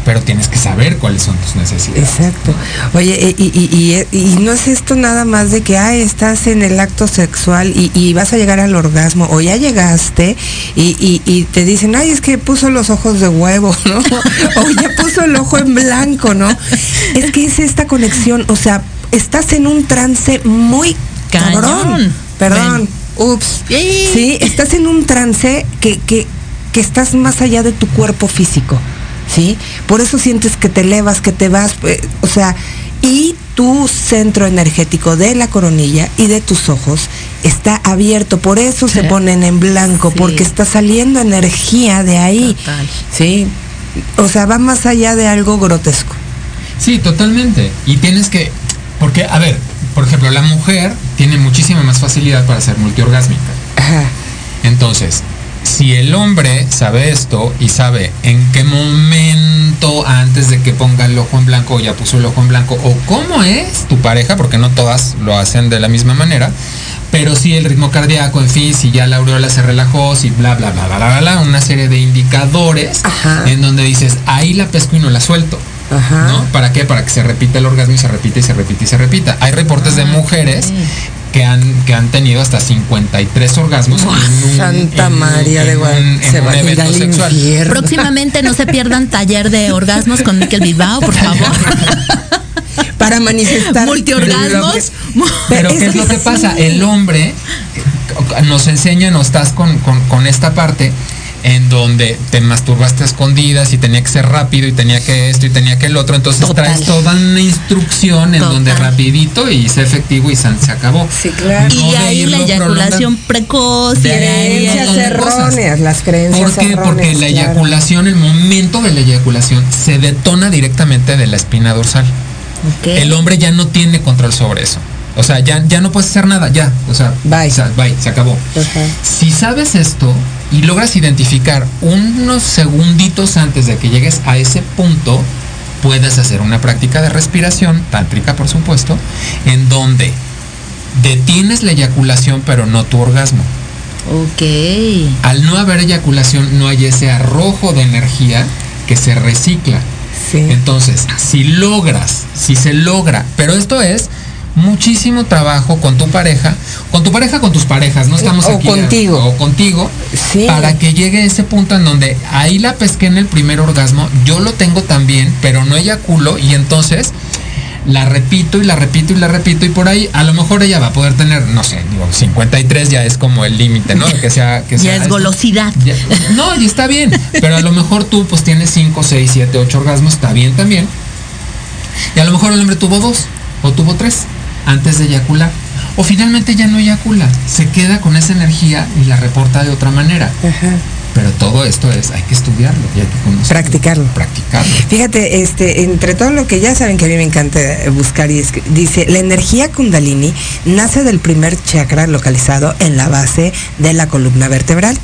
pero tienes que saber cuáles son tus necesidades.
Exacto. Oye, y, y- y- y no es esto nada más de que, ay, estás en el acto sexual y, y vas a llegar al orgasmo, o ya llegaste y, y- y te dicen, ay, es que puso los ojos de huevo, ¿no? o ya puso el ojo en blanco, ¿no? Es que es esta conexión, o sea, estás en un trance muy cabrón.
Cañón.
Perdón, ups.
Sí.
Sí, estás en un trance que, que, que estás más allá de tu cuerpo físico, ¿sí? Por eso sientes que te elevas, que te vas, eh, o sea, y tu centro energético de la coronilla y de tus ojos está abierto, por eso se ponen en blanco,
Sí.
porque está saliendo energía de ahí,
Total.
¿sí? O sea, va más allá de algo grotesco.
Sí, totalmente. Y tienes que, porque, a ver, por ejemplo, la mujer tiene muchísima más facilidad para ser multiorgásmica.
Ajá.
Entonces, si el hombre sabe esto y sabe en qué momento antes de que ponga el ojo en blanco o ya puso el ojo en blanco o cómo es tu pareja, porque no todas lo hacen de la misma manera, pero si el ritmo cardíaco, en fin, si ya la aureola se relajó, si bla, bla, bla, bla, bla, bla, una serie de indicadores
Ajá.
en donde dices, ahí la pesco y no la suelto.
Ajá.
¿No? ¿Para qué? Para que se repita el orgasmo y se repite y se repite y se repita. Hay reportes de mujeres que han, que han tenido hasta 53 orgasmos en un,
Santa
en
María de Guadalupe. Se
un
va a ir al
sexual.
infierno.
Próximamente no se pierdan taller de orgasmos con Miquel Bilbao, por favor.
Para manifestar.
Multiorgasmos.
Pero ¿qué es lo que pasa? El hombre nos enseña, no estás con, con- con esta parte en donde te masturbaste a escondidas y tenía que ser rápido y tenía que esto y tenía que el otro, entonces
Total.
traes toda una instrucción en
Total.
donde rapidito y sé efectivo y san- se acabó.
Sí, claro.
Y
No
de
de
ahí la eyaculación precoz
Creencias erróneas, las creencias
¿Por qué?
erróneas.
Porque la
claro.
eyaculación, el momento de la eyaculación se detona directamente de la espina dorsal. El hombre ya no tiene control sobre eso. O sea, ya, ya no puedes hacer nada, ya. O sea,
Bye.
o sea, bye, se acabó. Si sabes esto y logras identificar unos segunditos antes de que llegues a ese punto, puedes hacer una práctica de respiración, tántrica por supuesto, en donde detienes la eyaculación pero no tu orgasmo.
Ok.
Al no haber eyaculación no hay ese arrojo de energía que se recicla.
Sí.
Entonces, si logras, si se logra, pero esto es muchísimo trabajo con tu pareja, con tu pareja, con tus parejas, no estamos
O
aquí.
contigo.
O contigo,
Sí.
para que llegue ese punto en donde ahí la pesqué en el primer orgasmo, yo lo tengo también, pero no eyaculo y entonces la repito y la repito y la repito y por ahí a lo mejor ella va a poder tener, no sé, digo, 53 ya es como el límite, ¿no? Que sea, que
Ya
sea
es
esto.
golosidad.
Ya- no, y está bien. Pero a lo mejor tú pues tienes 5, 6, 7, 8 orgasmos, está bien también. Y a lo mejor el hombre tuvo dos o tuvo tres antes de eyacular. O finalmente ya no eyacula, se queda con esa energía y la reporta de otra manera.
Ajá.
Pero todo esto es, hay que estudiarlo y hay que conocerlo.
Practicarlo.
Practicarlo.
Fíjate, este, entre todo lo que ya saben que a mí me encanta buscar y es que dice, la energía kundalini nace del primer chakra localizado en la base de la columna vertebral.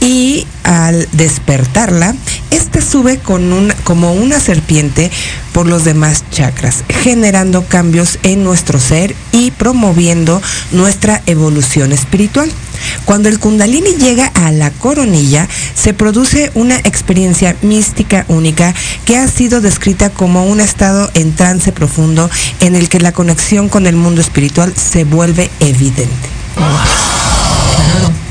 Y al despertarla, esta sube con como una serpiente por los demás chakras, generando cambios en nuestro ser y promoviendo nuestra evolución espiritual. Cuando el kundalini llega a la coronilla, se produce una experiencia mística única que ha sido descrita como un estado en trance profundo en el que la conexión con el mundo espiritual se vuelve evidente.
Claro.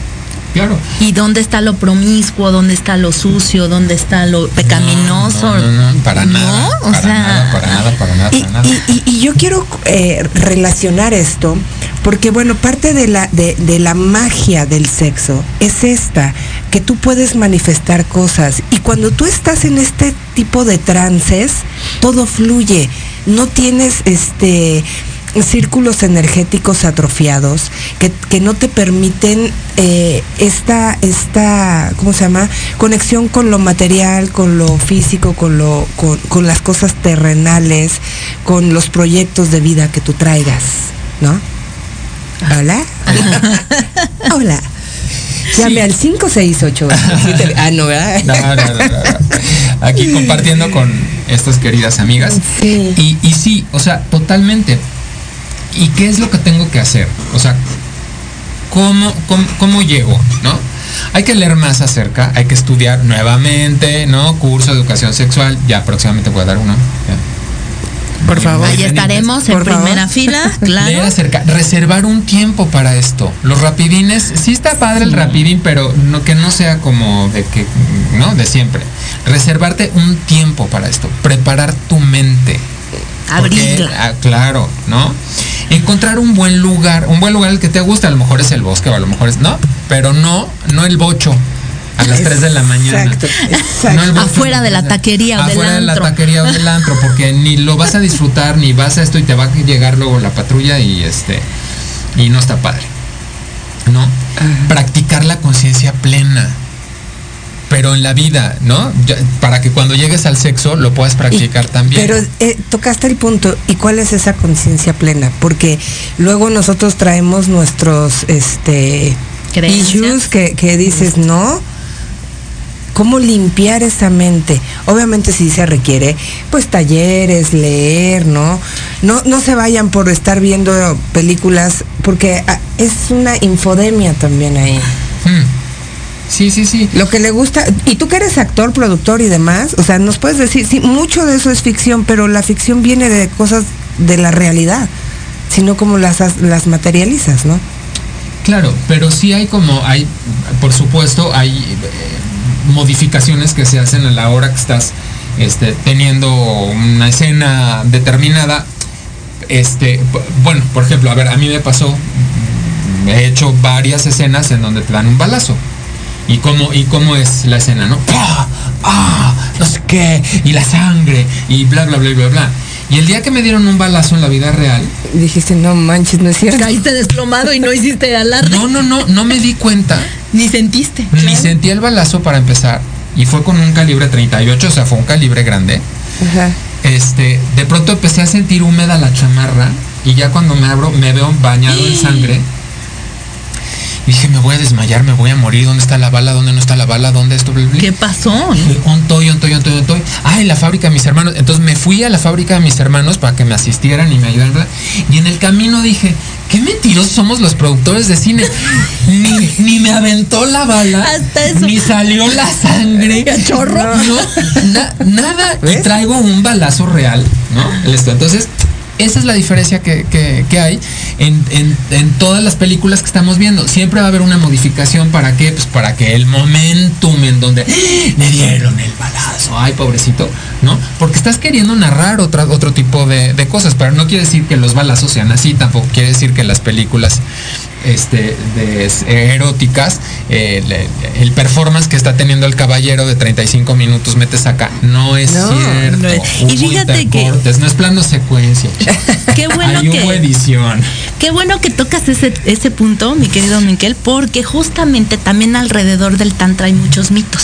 ¿Y dónde está lo promiscuo? ¿Dónde está lo sucio? ¿Dónde está lo pecaminoso?
No, no, no, para nada.
O
para
sea,
nada, para nada, para nada,
Y,
para nada.
y- y- y yo quiero eh, relacionar esto porque bueno, parte de la, de, de la magia del sexo es esta, que tú puedes manifestar cosas y cuando tú estás en este tipo de trances, todo fluye, no tienes este círculos energéticos atrofiados que, que no te permiten eh, esta, esta, ¿cómo se llama? Conexión con lo material, con lo físico, con, lo, con, con las cosas terrenales, con los proyectos de vida que tú traigas, ¿no? Hola. Hola. Llame al 568. Ah, no, ¿verdad?
No, no, no, no, no. Aquí compartiendo con estas queridas amigas.
Sí.
Y, y sí, o sea, totalmente. ¿Y qué es lo que tengo que hacer? O sea, ¿cómo, cómo, cómo llego? ¿No? Hay que leer más acerca, hay que estudiar nuevamente, ¿no? Curso de educación sexual, ya próximamente voy a dar uno. ya.
Por favor.
Ahí estaremos en
Por favor.
primera fila,
Leer acerca, reservar un tiempo para esto. Los rapidines, sí está padre el rapidín, pero no que no sea como de que, ¿no? De siempre. Reservarte un tiempo para esto, preparar tu mente. Porque,
Abrirla.
ah, claro, ¿no? Encontrar un buen lugar, un buen lugar el que te gusta, a lo mejor es el bosque o a lo mejor es, no, pero no, no el bocho a las 3 de la mañana.
Exacto, exacto.
No el bocho
Afuera de la taquería o del
Afuera de la
antro.
taquería o del antro, porque ni lo vas a disfrutar, ni vas a esto y te va a llegar luego la patrulla y este y no está padre. ¿No? Practicar la conciencia plena. Pero en la vida, ¿no? Ya- Para que cuando llegues al sexo lo puedas practicar
Y-
también.
Pero eh, tocaste el punto. ¿Y cuál es esa conciencia plena? Porque luego nosotros traemos nuestros este
Creencias.
issues que, que dices, no. ¿Cómo limpiar esa mente? Obviamente sí se requiere, pues talleres, leer, ¿no? No, no se vayan por estar viendo películas, porque ah, es una infodemia también ahí.
Hmm. Sí, sí, sí.
Lo que le gusta, y tú que eres actor, productor y demás, o sea, nos puedes decir, sí, mucho de eso es ficción, pero la ficción viene de cosas de la realidad, sino como las, las materializas, ¿no?
Claro, pero sí hay como, hay, por supuesto, hay eh, modificaciones que se hacen a la hora que estás este, teniendo una escena determinada. Este, bueno, por ejemplo, a ver, a mí me pasó, he hecho varias escenas en donde te dan un balazo. ¿Y cómo, y cómo es la escena, no? ¡Pah! ¡Ah! No sé qué, y la sangre, y bla, bla, bla, bla, bla. Y el día que me dieron un balazo en la vida real,
Dijiste, no manches, no es cierto.
Caíste desplomado y no hiciste alarde.
no, no, no, no me di cuenta
Ni sentiste.
Ni
claro.
sentí el balazo para empezar. Y fue con un calibre 38, o sea, fue un calibre grande.
Ajá.
Este, de pronto empecé a sentir húmeda la chamarra. Y ya cuando me abro, me veo bañado en sangre. Dije, me voy a desmayar, me voy a morir. ¿Dónde está la bala? ¿Dónde no está la bala? ¿Dónde esto? Bla, bla.
¿Qué pasó?
Ontoy, ontoy, ontoy, ontoy. Ay, la fábrica de mis hermanos. Entonces me fui a la fábrica de mis hermanos para que me asistieran y me ayudaran. bla. Y en el camino dije, qué mentirosos somos los productores de cine. Ni, ni me aventó la bala.
Hasta eso.
Ni salió la sangre.
¿A chorro?
No, na- nada. Traigo un balazo real, ¿no? Entonces, esa es la diferencia que, que- que hay en, en- todas las películas que estamos viendo. Siempre va a haber una modificación. ¿Para qué? Pues para que el momentum en donde ¡Ah! me dieron el balazo, ay, pobrecito, ¿no? Porque estás queriendo narrar otro tipo de, de cosas, pero no quiere decir que los balazos sean así, tampoco quiere decir que las películas este, de, eh, eróticas, eh, le- el performance que está teniendo el caballero de 35 minutos metes acá, no es
No,
cierto.
no es- y fíjate que-
no es plano secuencia.
Qué bueno
hubo
que
edición.
Qué bueno que tocas ese, ese punto, mi querido Miquel, porque justamente también alrededor del Tantra hay muchos mitos.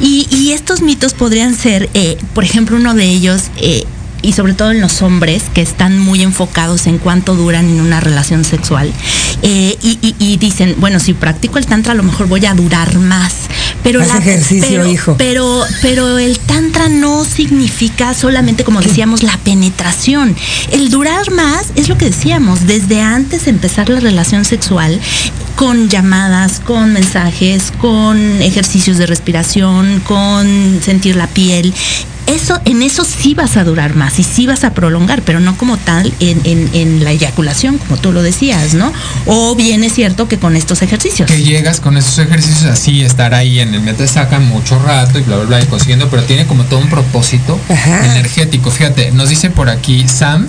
Y, y estos mitos podrían ser, eh, por ejemplo, uno de ellos, eh, y sobre todo en los hombres, que están muy enfocados en cuánto duran en una relación sexual, eh, y, y- y dicen, bueno, si practico el Tantra a lo mejor voy a durar más. Pero
Haz ejercicio,
pero-
hijo.
pero, pero el tantra no significa solamente, como decíamos, la penetración. El durar más es lo que decíamos, desde antes de empezar la relación sexual, con llamadas, con mensajes, con ejercicios de respiración, con sentir la piel. Eso, en eso sí vas a durar más y sí vas a prolongar, pero no como tal en, en- en la eyaculación, como tú lo decías, ¿no? O bien es cierto que con estos ejercicios.
Que llegas con esos ejercicios así, estar ahí en el mete saca mucho rato y bla bla bla y consiguiendo, pero tiene como todo un propósito
Ajá.
energético. Fíjate, nos dicen por aquí, Sam,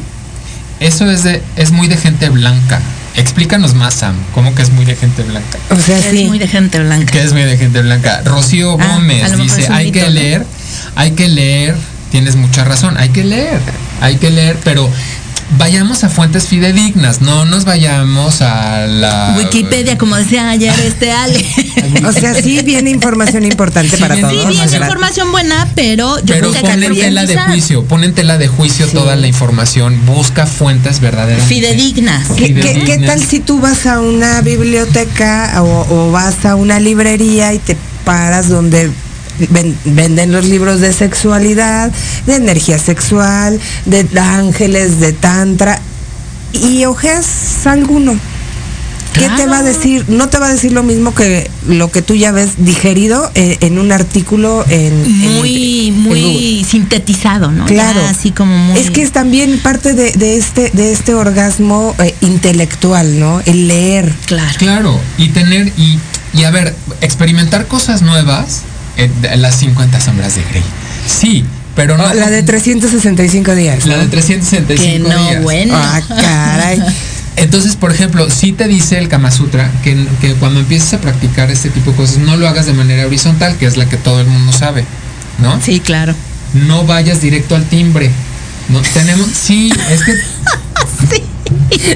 eso es de, es muy de gente blanca. Explícanos más, Sam, ¿cómo que es muy de gente blanca?
O sea,
Es
sí.
muy de gente blanca.
que es muy de gente blanca. Rocío
Ah,
Gómez dice,
es
hay
mito,
que
¿no?
Hay que leer, tienes mucha razón, hay que leer, hay que leer, pero vayamos a fuentes fidedignas, no nos vayamos a la
Wikipedia, como decía ayer este Ale.
O sea, sí viene información importante
Sí
para
viene
todos.
Sí, bien,
Gracias.
información buena, pero yo
Pero
creo que
pon en tela de juicio, pon en tela de juicio toda la información, busca fuentes verdaderas.
Fidedignas.
¿Qué, qué- qué
Fidedignas.
tal si tú vas a una biblioteca o, o vas a una librería y te paras donde ven- venden los libros de sexualidad, de energía sexual, de ángeles, de tantra y ojeas alguno? ¿Qué te va a decir? No te va a decir lo mismo que lo que tú ya ves digerido eh, en un artículo en
Muy,
en
muy sintetizado, ¿no?
Claro.
Ya así como muy.
Es que es también parte de, de este de este orgasmo eh, intelectual, ¿no? El leer.
Claro.
Claro, y tener, y, y a ver, experimentar cosas nuevas, eh, las 50 sombras de Grey. Sí, pero no.
Oh, la de 365 días.
La de
¿no?
365
Que no,
días.
bueno.
Ah, caray.
Entonces, por ejemplo, sí te dice el Kama Sutra que, que cuando empieces a practicar este tipo de cosas, no lo hagas de manera horizontal, que es la que todo el mundo sabe, ¿no?
Sí, claro.
No vayas directo al timbre. No tenemos, sí, es que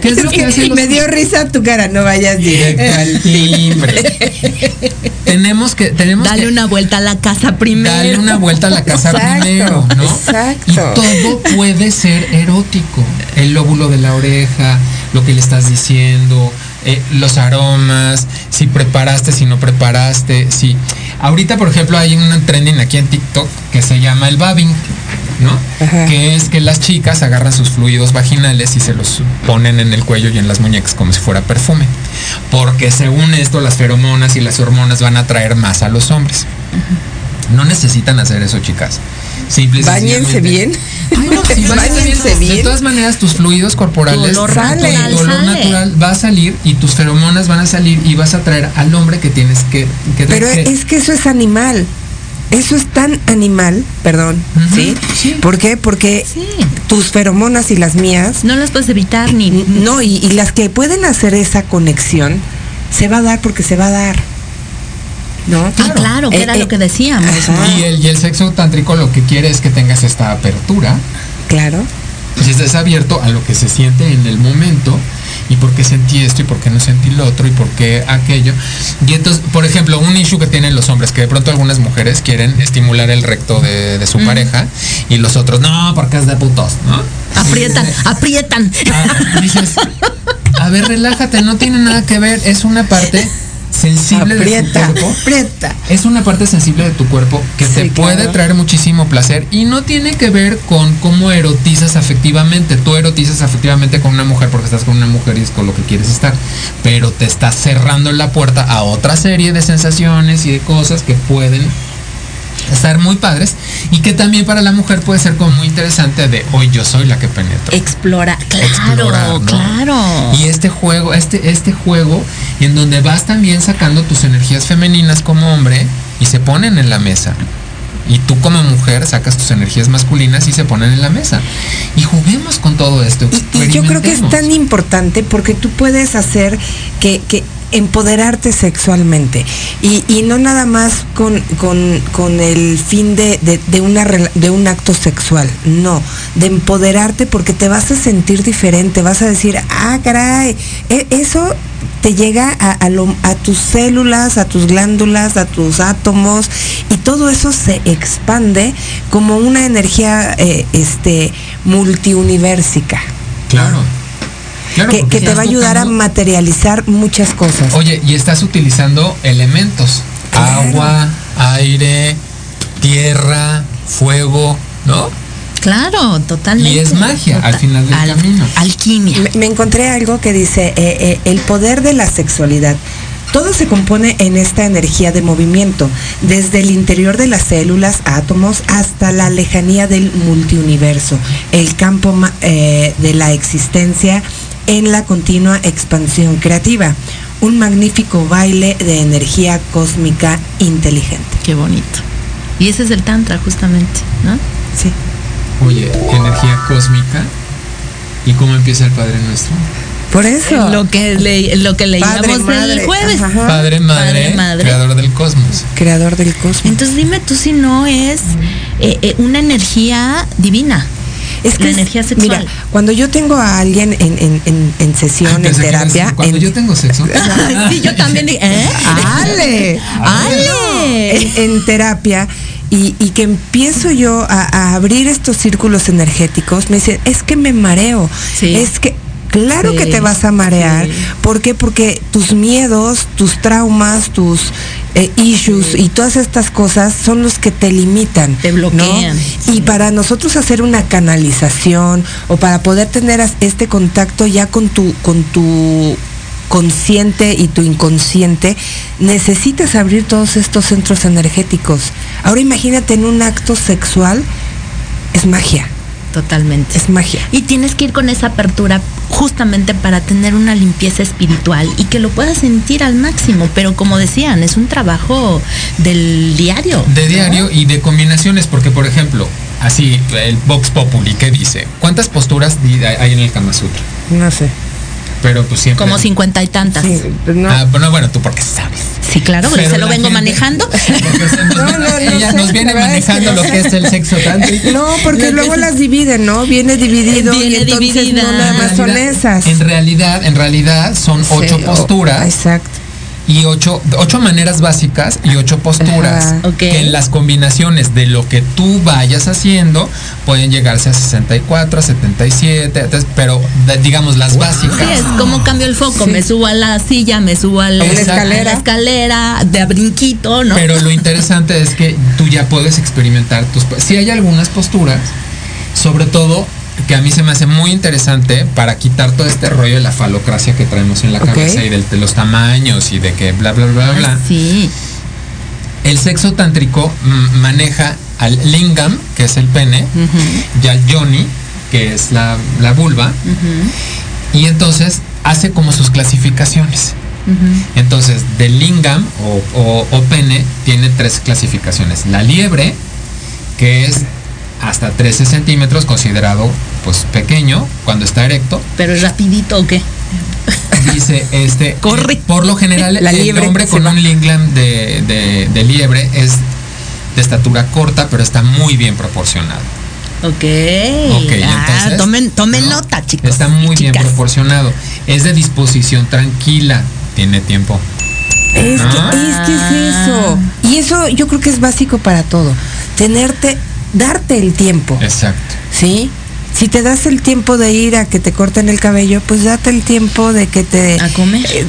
¿Qué es lo que hacen los
Me dio risa tu cara, no vayas
directo al timbre? tenemos que tenemos
Dale
que
una vuelta a la casa primero.
Dale una vuelta a la casa
Exacto,
primero, ¿no?
exacto.
Y todo puede ser erótico. El lóbulo de la oreja, lo que le estás diciendo, eh, los aromas, si preparaste, si no preparaste, si. Ahorita, por ejemplo, hay un trending aquí en TikTok que se llama el babbing, ¿no?
Ajá.
Que es que las chicas agarran sus fluidos vaginales y se los ponen en el cuello y en las muñecas como si fuera perfume. Porque según esto, las feromonas y las hormonas van a atraer más a los hombres. No necesitan hacer eso, chicas. Simple
Báñense bien.
Ay, no, sí, báñense bien. De todas maneras, tus fluidos corporales,
Tu olor
tu
natural
olor
sale.
natural va a salir y tus feromonas van a salir y vas a atraer al hombre que tienes que, que
Pero
que-
es que eso es animal. Eso es tan animal, perdón, ¿sí?
sí.
¿Por qué? Porque
Sí.
tus feromonas y las mías,
No las puedes evitar ni.
no, y, y las que pueden hacer esa conexión, se va a dar porque se va a dar. ¿No?
Ah, claro, que
Eh,
era
eh,
lo que decíamos.
y el, y el sexo tántrico lo que quiere es que tengas esta apertura
Claro.
y estés abierto a lo que se siente en el momento y por qué sentí esto y por qué no sentí lo otro y por qué aquello. Y entonces, por ejemplo, un issue que tienen los hombres, que de pronto algunas mujeres quieren estimular el recto de, de su pareja y los otros, no, porque es de putos, ¿no?
Aprietan,
dices,
aprietan.
ah, dices, a ver, relájate, no tiene nada que ver, es una parte sensible de tu cuerpo
aprieta.
es una parte sensible de tu cuerpo que te puede
claro.
traer muchísimo placer y no tiene que ver con cómo erotizas afectivamente. Tú erotizas afectivamente con una mujer porque estás con una mujer y es con lo que quieres estar, pero te estás cerrando la puerta a otra serie de sensaciones y de cosas que pueden estar muy padres y que también para la mujer puede ser como muy interesante de hoy yo soy la que penetro.
Explora, claro,
Explorar, ¿no?
claro.
Y este juego, este, este juego, en donde vas también sacando tus energías femeninas como hombre y se ponen en la mesa. Y tú como mujer sacas tus energías masculinas y se ponen en la mesa. Y juguemos con todo esto.
Y, y yo creo que es tan importante porque tú puedes hacer que, que empoderarte sexualmente y, y no nada más con, con, con el fin de, de, de una, de un acto sexual, no, de empoderarte porque te vas a sentir diferente, vas a decir, ah, caray, e- eso te llega a, a lo- a tus células, a tus glándulas, a tus átomos y todo eso se expande como una energía eh, este, multiuniversica.
Claro. Claro,
que, te va a ayudar a materializar muchas cosas.
Oye, y estás utilizando elementos.
Claro.
Agua, aire, tierra, fuego, ¿no?
Claro, totalmente.
Y es magia al final del camino.
Alquimia.
me, me encontré algo que dice, eh, eh, el poder de la sexualidad. Todo se compone en esta energía de movimiento, desde el interior de las células, átomos, hasta la lejanía del multiuniverso, el campo eh, de la existencia en la continua expansión creativa. Un magnífico baile de energía cósmica inteligente.
Qué bonito. Y ese es el Tantra, justamente, ¿no?
Sí.
Oye, energía cósmica. ¿Y cómo empieza el Padre Nuestro?
Por eso.
Lo que, le, lo que leíamos
Padre,
el
madre,
jueves.
ajá.
Padre, madre,
Padre, madre.
creador del cosmos.
Creador del cosmos.
Entonces dime tú si no es eh, eh, una energía divina.
Es
La
es-
energía sexual.
Mira, cuando yo tengo a alguien en, en, en, en sesión,
Ah,
en
que
terapia.
Cuando
en-
yo tengo sexo.
sí, yo también. ¿eh?
¡Ale!
¡Ale!
En, en terapia. Y, y que empiezo yo a, a abrir estos círculos energéticos, me dicen, es que me mareo.
Sí.
Es que, claro
Sí,
que te vas a marear.
sí.
¿Por qué? Porque tus miedos, tus traumas, tus eh, issues y todas estas cosas son los que te limitan.
Te
¿no?
bloquean,
Y para nosotros hacer una canalización o para poder tener este contacto ya con tu, con tu consciente y tu inconsciente, necesitas abrir todos estos centros energéticos. Ahora imagínate en un acto sexual, es magia,
Totalmente.
es magia.
Y tienes que ir con esa apertura justamente para tener una limpieza espiritual y que lo puedas sentir al máximo. Pero como decían, es un trabajo del diario.
De
¿no?
diario y de combinaciones, porque por ejemplo, así, el Vox Populi, ¿qué dice? ¿Cuántas posturas hay en el Kama Sutra?
No sé.
Pero pues siempre...
Como cincuenta y tantas.
Sí,
Sí,
pues no.
Ah, bueno, bueno, tú porque sabes.
claro, porque
Pero
se lo vengo
gente-
manejando.
No, no, no
Ella
sé,
nos viene
verdad es que
manejando lo que es el sexo tántrico.
No, porque luego
es-
las dividen, ¿no? Viene dividido y
Viene
entonces
dividida.
no nada más son esas.
En realidad, en realidad son ocho
Sí,
posturas
Exacto.
Y ocho, ocho maneras básicas y ocho posturas.
Ajá.
Que en las combinaciones de lo que tú vayas haciendo pueden llegarse a 64, a 77, entonces, pero de- digamos las básicas.
Sí, es como cambio el foco.
Sí.
Me subo a la silla, me subo a la,
escalera.
a la escalera, de a brinquito, ¿no?
Pero lo interesante es que tú ya puedes experimentar tus... Si hay algunas posturas, sobre todo que a mí se me hace muy interesante para quitar todo este rollo de la falocracia que traemos en la cabeza y de, los tamaños y de que bla, bla, bla, bla.
Ay, sí.
El sexo tántrico maneja al lingam, que es el pene, y al yoni, que es la, la vulva, y entonces hace como sus clasificaciones. Entonces, del lingam o, o- o pene tiene tres clasificaciones. La liebre, que es hasta 13 centímetros, considerado pues pequeño cuando está erecto.
Pero es rapidito o qué?
Dice este.
Corre.
eh, por lo general,
La
el hombre con
va.
un lingam de, de- de liebre es de estatura corta, pero está muy bien proporcionado.
Ok.
Ok,
ah,
entonces,
tomen, tomen
¿no?
nota, chicos.
Está muy bien proporcionado. Es de disposición tranquila. Tiene tiempo.
Es que,
Ah.
es que es eso. Y eso yo creo que es básico para todo. Tenerte, darte el tiempo.
Exacto.
¿Sí? Si te das el tiempo de ir a que te corten el cabello, pues date el tiempo de que te...
A comer.
eh,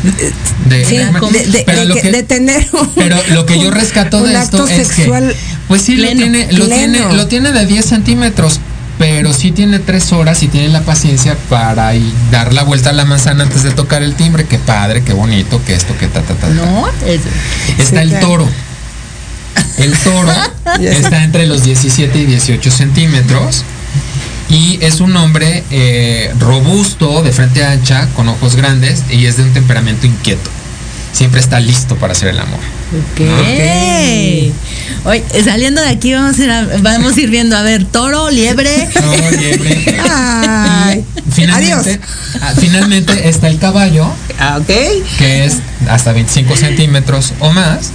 De-
sí,
a comer.
de, de-
Pero
de
lo
que-
que-
de tener un-
Pero lo que yo rescato
un
de
acto
esto es
sexual
que, pues sí, lo tiene, lo tiene, lo tiene de 10 centímetros, pero sí tiene tres horas y tiene la paciencia para y dar la vuelta a la manzana antes de tocar el timbre. Qué padre, qué bonito, que esto, que ta, ta, ta. ta.
No, es,
Está
Sí,
el
claro.
toro. El toro está entre los 17 y 18 centímetros. Y es un hombre eh, robusto, de frente ancha, con ojos grandes y es de un temperamento inquieto. Siempre está listo para hacer el amor.
Ok. Oye, saliendo de aquí vamos a ir, a- vamos a ir viendo, a ver, toro, liebre.
Toro, liebre.
Ay.
Finalmente,
Adiós.
ah, finalmente está el caballo,
Ah, ok.
que es hasta 25 centímetros o más.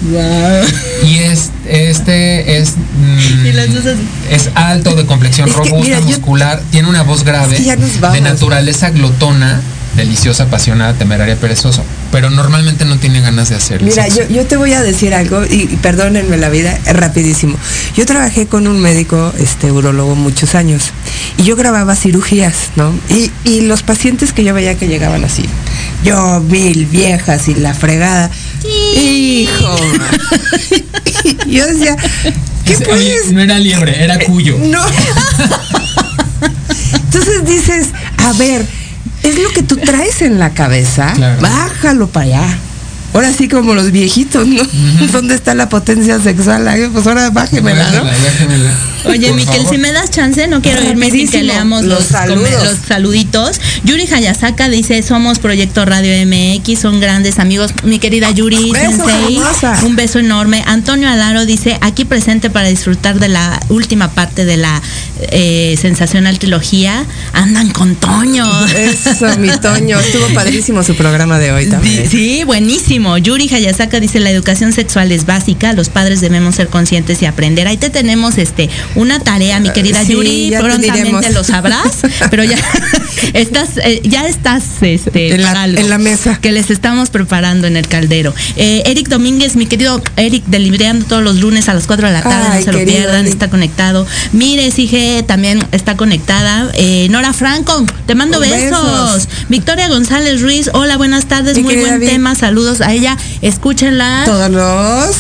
Y es, este es, mm,
Y
es alto, de complexión
Es que,
robusta,
mira, yo-
muscular, tiene una voz grave,
Es que ya nos vamos.
de naturaleza glotona, deliciosa, apasionada, temeraria, perezoso. Pero normalmente no tiene ganas de hacerlo.
Mira, yo, yo te voy a decir algo y, y perdónenme la vida, es rapidísimo. Yo trabajé con un médico, este urologo, muchos años y yo grababa cirugías, ¿no? Y, y los pacientes que yo veía que llegaban así, yo mil viejas y la fregada, hijo, yo decía, ¿qué
Oye,
puedes?
no era liebre, era cuyo.
No. Entonces dices, a ver, es lo que tú traes en la cabeza,
Claro.
bájalo para allá. Ahora sí como los viejitos, ¿no? ¿Dónde está la potencia sexual? Ay, Pues ahora bájemela, ¿no?
Bájala, bájamela.
Oye, Miquel, si me das chance, no quiero irme sin que leamos
los
los,
saludos.
come- los saluditos. Yuri Hayasaka dice, somos Proyecto Radio MX, son grandes amigos. Mi querida Yuri
Besos,
Sensei,
hermosa.
un beso enorme. Antonio Alaro dice, aquí presente para disfrutar de la última parte de la eh, sensacional trilogía. Andan con Toño.
Eso, mi Toño. Estuvo padrísimo su programa de hoy también.
Sí, buenísimo. Yuri Hayasaka dice la educación sexual es básica, los padres debemos ser conscientes y aprender. Ahí te tenemos este una tarea, mi querida
Sí,
Yuri, prontamente lo sabrás, pero ya estás eh, ya estás este
En la- en mesa.
que les estamos preparando en el caldero. Eh, Eric Domínguez, mi querido Eric, delibreando todos los lunes a las 4 de la tarde,
Ay,
no se lo pierdan,
Eric.
está conectado. Mire, Sige también está conectada. Eh, Nora Franco, te mando
Besos.
besos. Victoria González Ruiz, hola, buenas tardes,
Mi
muy buen tema, saludos a ella, escúchenla.
Todos los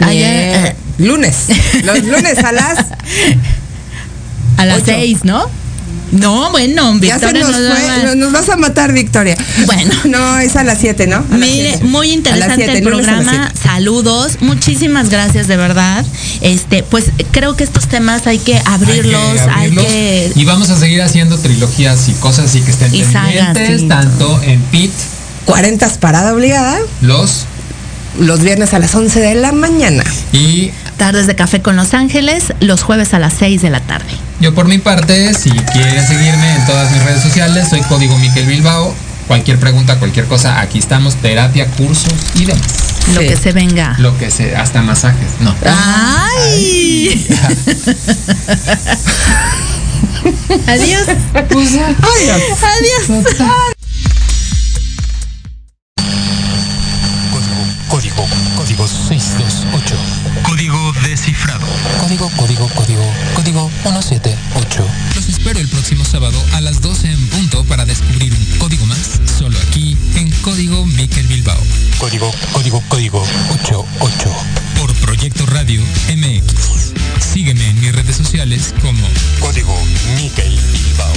Ayer,
lunes. Los lunes a las
A las
Ocho.
seis, ¿no? No, bueno,
Ya se
Victoria
nos
nos va
fue.
a-
no- Nos vas a matar, Victoria.
Bueno.
No, es a las 7, ¿no? A las
Mire,
siete.
muy interesante
siete,
el programa. Saludos, muchísimas gracias de verdad. Este, pues creo que estos temas hay que abrirlos, hay que,
abrirlos. Y vamos a seguir haciendo trilogías y cosas así que estén
Y
pendientes,
sí.
tanto en PIT,
40 parada obligada,
los
los viernes a las 11 de la mañana.
y
tardes de café con Los Ángeles los jueves a las 6 de la tarde.
yo por mi parte, si quieren seguirme en todas mis redes sociales, soy Código Miquel Bilbao. Cualquier pregunta, cualquier cosa, aquí estamos, terapia, cursos y demás.
Lo
Sí.
que se venga.
Lo que sea, hasta masajes. No.
¡Ay! Adiós.
Adiós.
Adiós.
Código, Código, código,
código,
código 178.
Los espero el próximo sábado a las 12 en punto para descubrir un código más, solo aquí en Código Miquel Bilbao,
Código, código, código 88.
por Proyecto Radio MX. Sígueme en mis redes sociales como
Código Miquel Bilbao.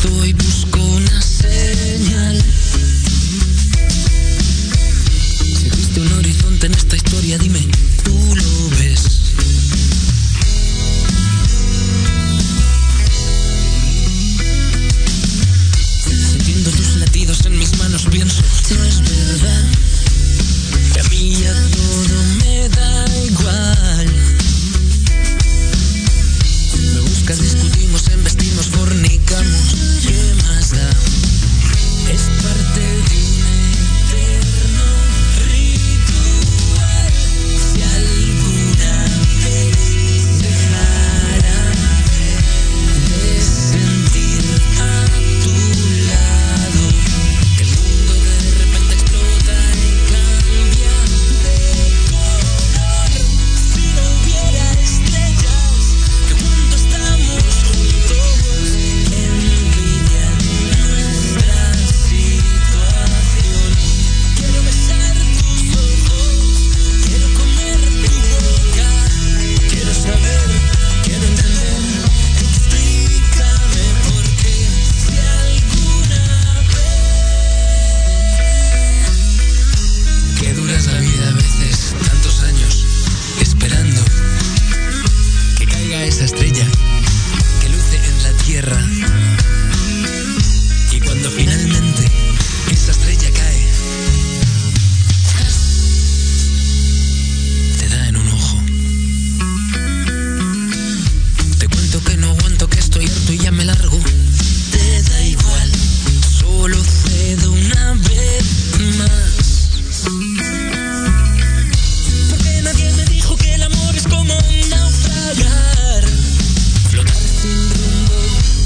Abrazo y busco una señal. Si existe un horizonte en esta historia, dime, ¿tú lo ves?